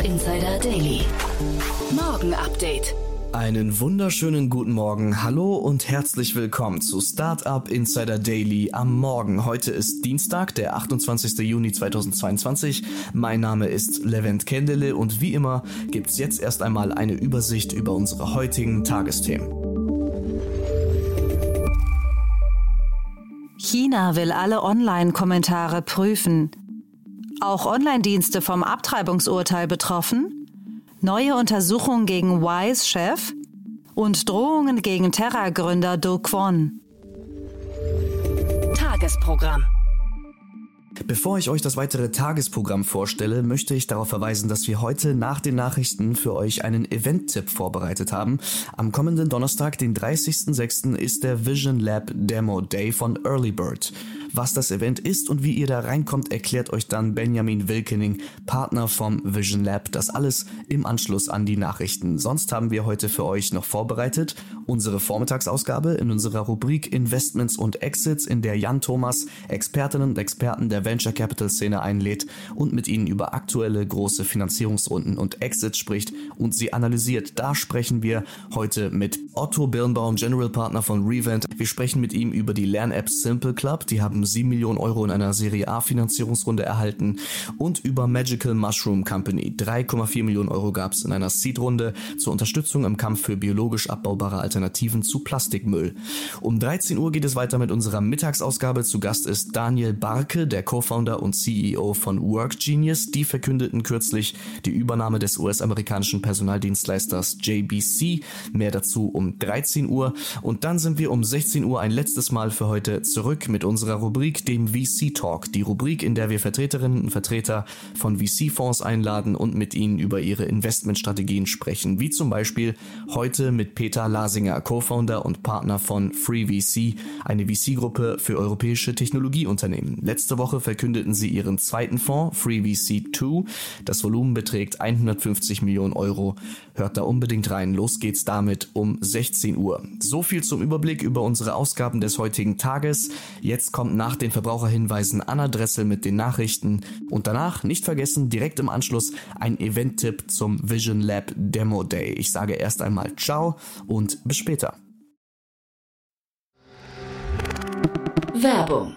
Startup Insider Daily. Morgen Update. Einen wunderschönen guten Morgen, hallo und herzlich willkommen zu Startup Insider Daily am Morgen. Heute ist Dienstag, der 28. Juni 2022. Mein Name ist Levent Kendele und wie immer gibt's jetzt erst einmal eine Übersicht über unsere heutigen Tagesthemen. China will alle Online-Kommentare prüfen. Auch Online-Dienste vom Abtreibungsurteil betroffen? Neue Untersuchung gegen Wise-Chef und Drohungen gegen Terra-Gründer Do Kwon. Tagesprogramm. Bevor ich euch das weitere Tagesprogramm vorstelle, möchte ich darauf verweisen, dass wir heute nach den Nachrichten für euch einen Event-Tipp vorbereitet haben. Am kommenden Donnerstag, den 30.06., ist der Vision Lab Demo Day von Early Bird. Was das Event ist und wie ihr da reinkommt, erklärt euch dann Benjamin Wilkening, Partner vom Vision Lab. Das alles im Anschluss an die Nachrichten. Sonst haben wir heute für euch noch vorbereitet unsere Vormittagsausgabe in unserer Rubrik Investments und Exits, in der Jan Thomas Expertinnen und Experten der Venture Capital Szene einlädt und mit ihnen über aktuelle große Finanzierungsrunden und Exits spricht und sie analysiert. Da sprechen wir heute mit Otto Birnbaum, General Partner von Revent. Wir sprechen mit ihm über die Lern-App Simple Club. Die haben 7 Millionen Euro in einer Serie A Finanzierungsrunde erhalten und über Magical Mushroom Company. 3,4 Millionen Euro gab es in einer Seed-Runde zur Unterstützung im Kampf für biologisch abbaubare Alternativen zu Plastikmüll. Um 13 Uhr geht es weiter mit unserer Mittagsausgabe. Zu Gast ist Daniel Barke, der Co-Founder und CEO von WorkGenius. Die verkündeten kürzlich die Übernahme des US-amerikanischen Personaldienstleisters JBC. Mehr dazu um 13 Uhr. Und dann sind wir um 16 Uhr ein letztes Mal für heute zurück mit unserer Rubrik, dem VC Talk. Die Rubrik, in der wir Vertreterinnen und Vertreter von VC-Fonds einladen und mit ihnen über ihre Investmentstrategien sprechen. Wie zum Beispiel heute mit Peter Lasinger, Co-Founder und Partner von FreeVC, eine VC-Gruppe für europäische Technologieunternehmen. Letzte Woche verkündeten sie ihren zweiten Fonds, FreeVC 2. Das Volumen beträgt 150 Millionen Euro. Hört da unbedingt rein. Los geht's damit um 16 Uhr. So viel zum Überblick über unsere Ausgaben des heutigen Tages. Jetzt kommt nach den Verbraucherhinweisen Anna Dressel mit den Nachrichten und danach, nicht vergessen, direkt im Anschluss ein Event-Tipp zum Vision Lab Demo Day. Ich sage erst einmal Ciao und bis später. Werbung.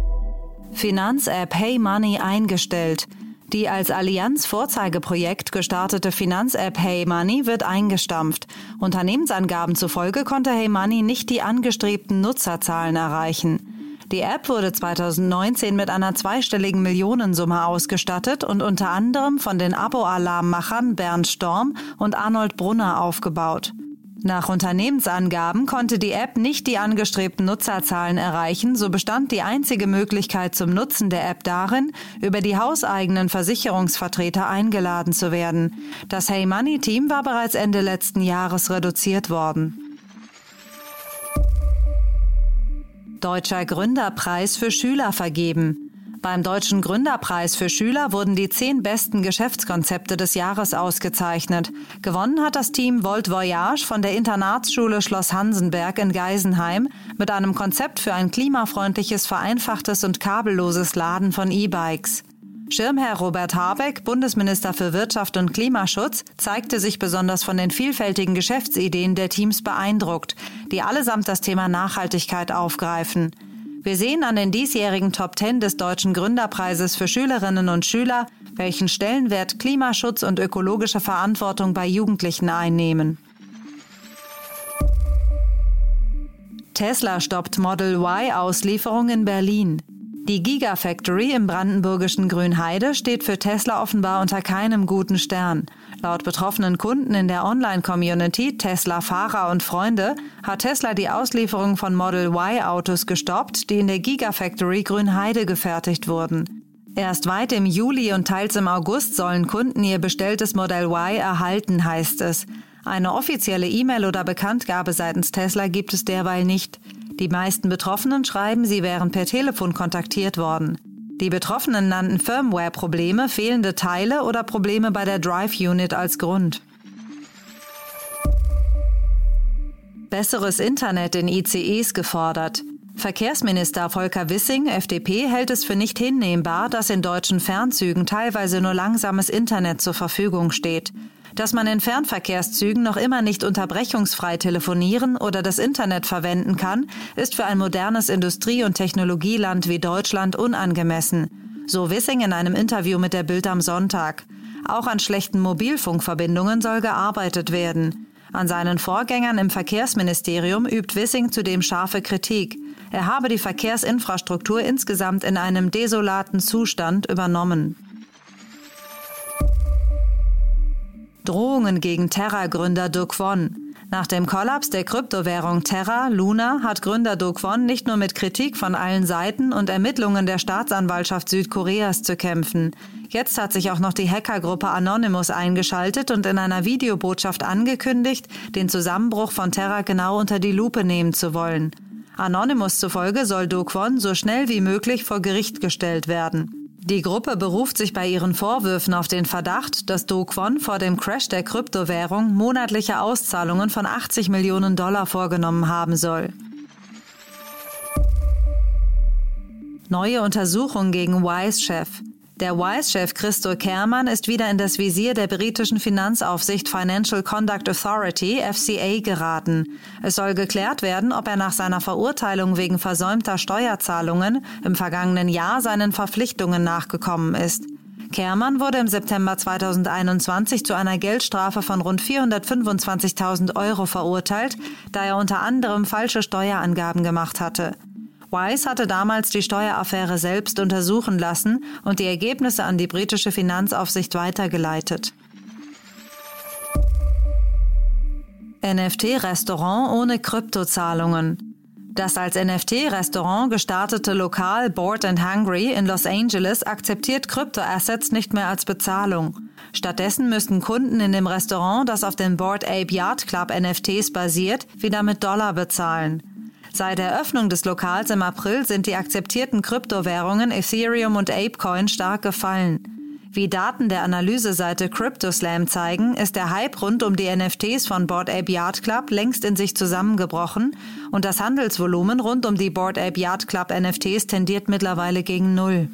Finanz-App Hey Money eingestellt. Die als Allianz Vorzeigeprojekt gestartete Finanz-App Hey Money wird eingestampft. Unternehmensangaben zufolge konnte Hey Money nicht die angestrebten Nutzerzahlen erreichen. Die App wurde 2019 mit einer zweistelligen Millionensumme ausgestattet und unter anderem von den Abo-Alarmmachern Bernd Storm und Arnold Brunner aufgebaut. Nach Unternehmensangaben konnte die App nicht die angestrebten Nutzerzahlen erreichen, so bestand die einzige Möglichkeit zum Nutzen der App darin, über die hauseigenen Versicherungsvertreter eingeladen zu werden. Das Hey Money Team war bereits Ende letzten Jahres reduziert worden. Deutscher Gründerpreis für Schüler vergeben. Beim Deutschen Gründerpreis für Schüler wurden die zehn besten Geschäftskonzepte des Jahres ausgezeichnet. Gewonnen hat das Team Volt Voyage von der Internatsschule Schloss Hansenberg in Geisenheim mit einem Konzept für ein klimafreundliches, vereinfachtes und kabelloses Laden von E-Bikes. Schirmherr Robert Habeck, Bundesminister für Wirtschaft und Klimaschutz, zeigte sich besonders von den vielfältigen Geschäftsideen der Teams beeindruckt, die allesamt das Thema Nachhaltigkeit aufgreifen. Wir sehen an den diesjährigen Top Ten des Deutschen Gründerpreises für Schülerinnen und Schüler, welchen Stellenwert Klimaschutz und ökologische Verantwortung bei Jugendlichen einnehmen. Tesla stoppt Model Y-Auslieferung in Berlin. Die Gigafactory im brandenburgischen Grünheide steht für Tesla offenbar unter keinem guten Stern. Laut betroffenen Kunden in der Online-Community Tesla-Fahrer und Freunde hat Tesla die Auslieferung von Model Y-Autos gestoppt, die in der Gigafactory Grünheide gefertigt wurden. Erst weit im Juli und teils im August sollen Kunden ihr bestelltes Model Y erhalten, heißt es. Eine offizielle E-Mail oder Bekanntgabe seitens Tesla gibt es derweil nicht. Die meisten Betroffenen schreiben, sie wären per Telefon kontaktiert worden. Die Betroffenen nannten Firmware-Probleme, fehlende Teile oder Probleme bei der Drive-Unit als Grund. Besseres Internet in ICEs gefordert. Verkehrsminister Volker Wissing, FDP, hält es für nicht hinnehmbar, dass in deutschen Fernzügen teilweise nur langsames Internet zur Verfügung steht. Dass man in Fernverkehrszügen noch immer nicht unterbrechungsfrei telefonieren oder das Internet verwenden kann, ist für ein modernes Industrie- und Technologieland wie Deutschland unangemessen. So Wissing in einem Interview mit der Bild am Sonntag. Auch an schlechten Mobilfunkverbindungen soll gearbeitet werden. An seinen Vorgängern im Verkehrsministerium übt Wissing zudem scharfe Kritik. Er habe die Verkehrsinfrastruktur insgesamt in einem desolaten Zustand übernommen. Drohungen gegen Terra-Gründer Do Kwon. Nach dem Kollaps der Kryptowährung Terra Luna hat Gründer Do Kwon nicht nur mit Kritik von allen Seiten und Ermittlungen der Staatsanwaltschaft Südkoreas zu kämpfen. Jetzt hat sich auch noch die Hackergruppe Anonymous eingeschaltet und in einer Videobotschaft angekündigt, den Zusammenbruch von Terra genau unter die Lupe nehmen zu wollen. Anonymous zufolge soll Do Kwon so schnell wie möglich vor Gericht gestellt werden. Die Gruppe beruft sich bei ihren Vorwürfen auf den Verdacht, dass Do Kwon vor dem Crash der Kryptowährung monatliche Auszahlungen von 80 Millionen Dollar vorgenommen haben soll. Neue Untersuchung gegen Wise-Chef. Der Wise-Chef Christo Kermann ist wieder in das Visier der britischen Finanzaufsicht Financial Conduct Authority FCA geraten. Es soll geklärt werden, ob er nach seiner Verurteilung wegen versäumter Steuerzahlungen im vergangenen Jahr seinen Verpflichtungen nachgekommen ist. Kermann wurde im September 2021 zu einer Geldstrafe von rund 425.000 Euro verurteilt, da er unter anderem falsche Steuerangaben gemacht hatte. Wise hatte damals die Steueraffäre selbst untersuchen lassen und die Ergebnisse an die britische Finanzaufsicht weitergeleitet. NFT-Restaurant ohne Kryptozahlungen. Das als NFT-Restaurant gestartete Lokal Bored and Hungry in Los Angeles akzeptiert Kryptoassets nicht mehr als Bezahlung. Stattdessen müssten Kunden in dem Restaurant, das auf den Bored Ape Yacht Club NFTs basiert, wieder mit Dollar bezahlen. Seit der Eröffnung des Lokals im April sind die akzeptierten Kryptowährungen Ethereum und Apecoin stark gefallen. Wie Daten der Analyseseite CryptoSlam zeigen, ist der Hype rund um die NFTs von Board Ape Yard Club längst in sich zusammengebrochen und das Handelsvolumen rund um die Board Ape Yard Club NFTs tendiert mittlerweile gegen Null.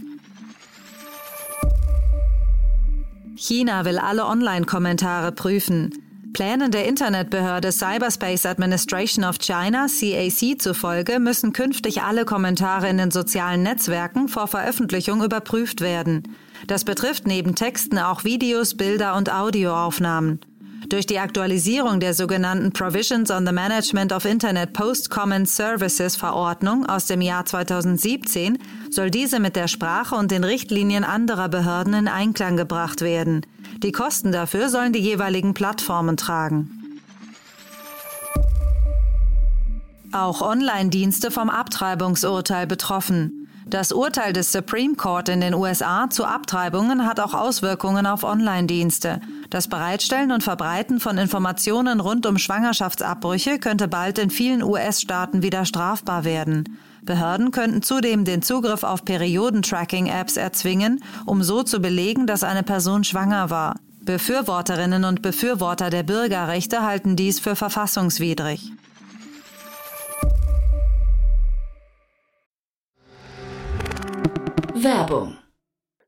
China will alle Online-Kommentare prüfen. Plänen der Internetbehörde Cyberspace Administration of China CAC zufolge müssen künftig alle Kommentare in den sozialen Netzwerken vor Veröffentlichung überprüft werden. Das betrifft neben Texten auch Videos, Bilder und Audioaufnahmen. Durch die Aktualisierung der sogenannten Provisions on the Management of Internet Post-Common Services Verordnung aus dem Jahr 2017 soll diese mit der Sprache und den Richtlinien anderer Behörden in Einklang gebracht werden. Die Kosten dafür sollen die jeweiligen Plattformen tragen. Auch Online-Dienste vom Abtreibungsurteil betroffen. Das Urteil des Supreme Court in den USA zu Abtreibungen hat auch Auswirkungen auf Online-Dienste. Das Bereitstellen und Verbreiten von Informationen rund um Schwangerschaftsabbrüche könnte bald in vielen US-Staaten wieder strafbar werden. Behörden könnten zudem den Zugriff auf Periodentracking-Apps erzwingen, um so zu belegen, dass eine Person schwanger war. Befürworterinnen und Befürworter der Bürgerrechte halten dies für verfassungswidrig. Werbung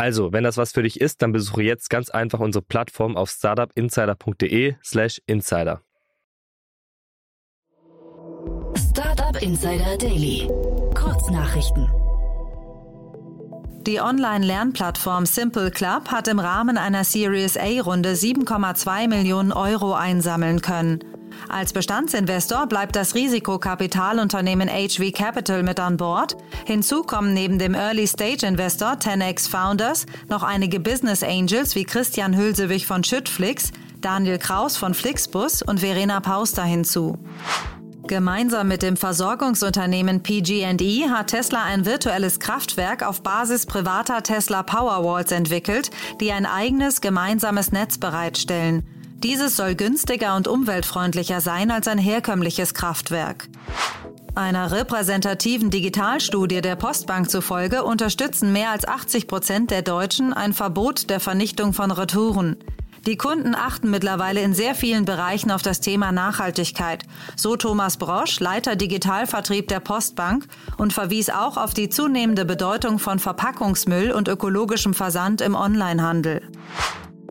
Also, wenn das was für dich ist, dann besuche jetzt ganz einfach unsere Plattform auf startupinsider.de/slash insider. Startup Insider Daily. Kurznachrichten. Die Online-Lernplattform Simple Club hat im Rahmen einer Series A-Runde 7,2 Millionen Euro einsammeln können. Als Bestandsinvestor bleibt das Risikokapitalunternehmen HV Capital mit an Bord. Hinzu kommen neben dem Early-Stage-Investor 10x Founders noch einige Business Angels wie Christian Hülsewig von Schüttflix, Daniel Kraus von Flixbus und Verena Pauster hinzu. Gemeinsam mit dem Versorgungsunternehmen PG&E hat Tesla ein virtuelles Kraftwerk auf Basis privater Tesla Powerwalls entwickelt, die ein eigenes gemeinsames Netz bereitstellen. Dieses soll günstiger und umweltfreundlicher sein als ein herkömmliches Kraftwerk. Einer repräsentativen Digitalstudie der Postbank zufolge unterstützen mehr als 80 Prozent der Deutschen ein Verbot der Vernichtung von Retouren. Die Kunden achten mittlerweile in sehr vielen Bereichen auf das Thema Nachhaltigkeit, so Thomas Brosch, Leiter Digitalvertrieb der Postbank, und verwies auch auf die zunehmende Bedeutung von Verpackungsmüll und ökologischem Versand im Onlinehandel.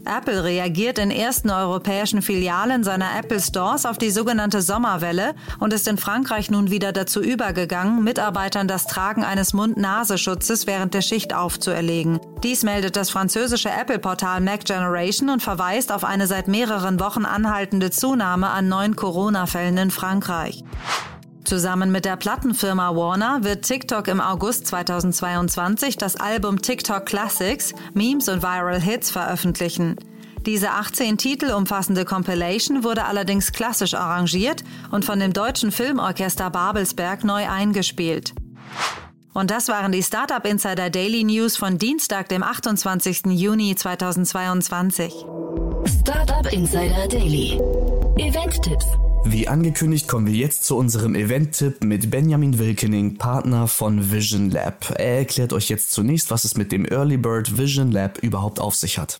Apple reagiert in ersten europäischen Filialen seiner Apple Stores auf die sogenannte Sommerwelle und ist in Frankreich nun wieder dazu übergegangen, Mitarbeitern das Tragen eines Mund-Nasenschutzes während der Schicht aufzuerlegen. Dies meldet das französische Apple-Portal Mac Generation und verweist auf eine seit mehreren Wochen anhaltende Zunahme an neuen Corona-Fällen in Frankreich. Zusammen mit der Plattenfirma Warner wird TikTok im August 2022 das Album TikTok Classics, Memes und Viral Hits veröffentlichen. Diese 18 Titel umfassende Compilation wurde allerdings klassisch arrangiert und von dem deutschen Filmorchester Babelsberg neu eingespielt. Und das waren die Startup Insider Daily News von Dienstag, dem 28. Juni 2022. Startup Insider Daily. Event-Tipps. Wie angekündigt kommen wir jetzt zu unserem Event-Tipp mit Benjamin Wilkening, Partner von Vision Lab. Er erklärt euch jetzt zunächst, was es mit dem Early Bird Vision Lab überhaupt auf sich hat.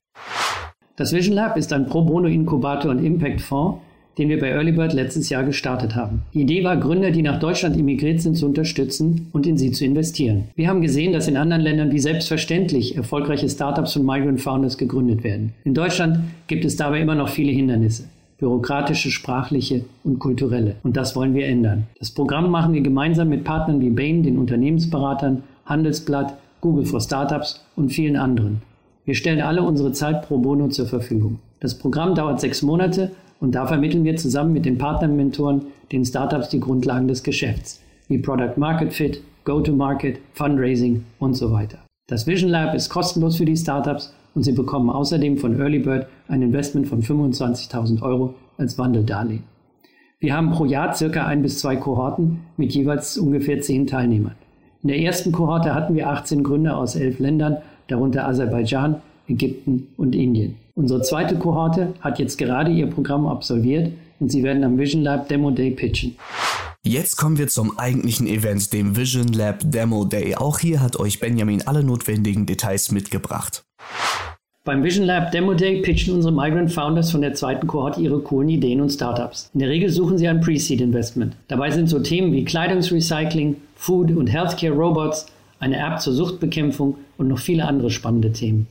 Das Vision Lab ist ein Pro Bono Inkubator und Impact Fonds, den wir bei Early Bird letztes Jahr gestartet haben. Die Idee war, Gründer, die nach Deutschland emigriert sind, zu unterstützen und in sie zu investieren. Wir haben gesehen, dass in anderen Ländern wie selbstverständlich erfolgreiche Startups und Migrant Founders gegründet werden. In Deutschland gibt es dabei immer noch viele Hindernisse bürokratische, sprachliche und kulturelle. Und das wollen wir ändern. Das Programm machen wir gemeinsam mit Partnern wie Bain, den Unternehmensberatern, Handelsblatt, Google for Startups und vielen anderen. Wir stellen alle unsere Zeit pro bono zur Verfügung. Das Programm dauert sechs Monate und da vermitteln wir zusammen mit den Partnermentoren den Startups die Grundlagen des Geschäfts, wie Product Market Fit, Go-to-Market, Fundraising und so weiter. Das Vision Lab ist kostenlos für die Startups und Sie bekommen außerdem von Earlybird ein Investment von 25.000 Euro als Wandeldarlehen. Wir haben pro Jahr circa ein bis zwei Kohorten mit jeweils ungefähr zehn Teilnehmern. In der ersten Kohorte hatten wir 18 Gründer aus elf Ländern, darunter Aserbaidschan, Ägypten und Indien. Unsere zweite Kohorte hat jetzt gerade ihr Programm absolviert und sie werden am Vision Lab Demo Day pitchen. Jetzt kommen wir zum eigentlichen Event, dem Vision Lab Demo Day. Auch hier hat euch Benjamin alle notwendigen Details mitgebracht. Beim Vision Lab Demo Day pitchen unsere Migrant Founders von der zweiten Kohorte ihre coolen Ideen und Startups. In der Regel suchen sie ein Pre-Seed Investment. Dabei sind so Themen wie Kleidungsrecycling, Food und Healthcare Robots, eine App zur Suchtbekämpfung und noch viele andere spannende Themen.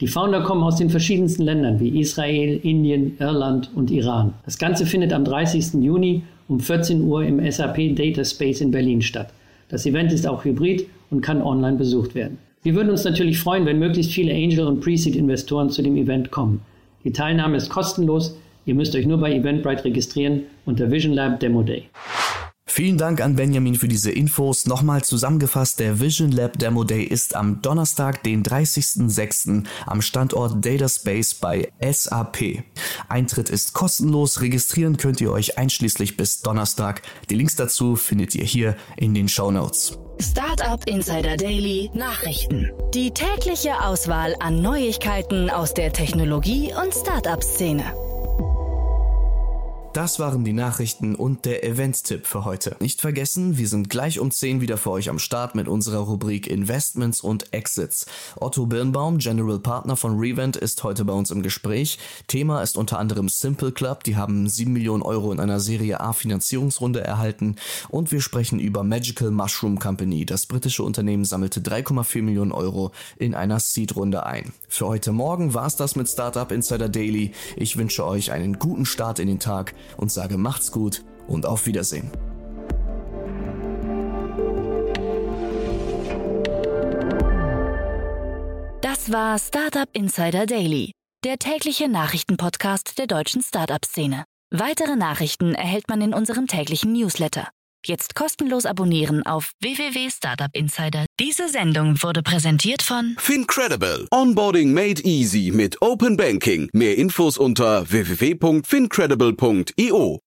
Die Founder kommen aus den verschiedensten Ländern wie Israel, Indien, Irland und Iran. Das Ganze findet am 30. Juni um 14 Uhr im SAP Data Space in Berlin statt. Das Event ist auch hybrid und kann online besucht werden. Wir würden uns natürlich freuen, wenn möglichst viele Angel- und Pre-Seed-Investoren zu dem Event kommen. Die Teilnahme ist kostenlos. Ihr müsst euch nur bei Eventbrite registrieren unter Vision Lab Demo Day. Vielen Dank an Benjamin für diese Infos. Nochmal zusammengefasst, der Vision Lab Demo Day ist am Donnerstag, den 30.06. am Standort Data Space bei SAP. Eintritt ist kostenlos, registrieren könnt ihr euch einschließlich bis Donnerstag. Die Links dazu findet ihr hier in den Show Notes. Startup Insider Daily Nachrichten. Die tägliche Auswahl an Neuigkeiten aus der Technologie- und Startup-Szene. Das waren die Nachrichten und der Event-Tipp für heute. Nicht vergessen, wir sind gleich um 10 wieder für euch am Start mit unserer Rubrik Investments und Exits. Otto Birnbaum, General Partner von Revent, ist heute bei uns im Gespräch. Thema ist unter anderem Simple Club. Die haben 7 Millionen Euro in einer Serie A Finanzierungsrunde erhalten. Und wir sprechen über Magical Mushroom Company. Das britische Unternehmen sammelte 3,4 Millionen Euro in einer Seed-Runde ein. Für heute Morgen war es das mit Startup Insider Daily. Ich wünsche euch einen guten Start in den Tag und sage macht's gut und auf Wiedersehen. Das war Startup Insider Daily, der tägliche Nachrichtenpodcast der deutschen Startup-Szene. Weitere Nachrichten erhält man in unserem täglichen Newsletter. Jetzt kostenlos abonnieren auf www.startupinsider. Diese Sendung wurde präsentiert von Fincredible. Onboarding made easy mit Open Banking. Mehr Infos unter www.fincredible.io.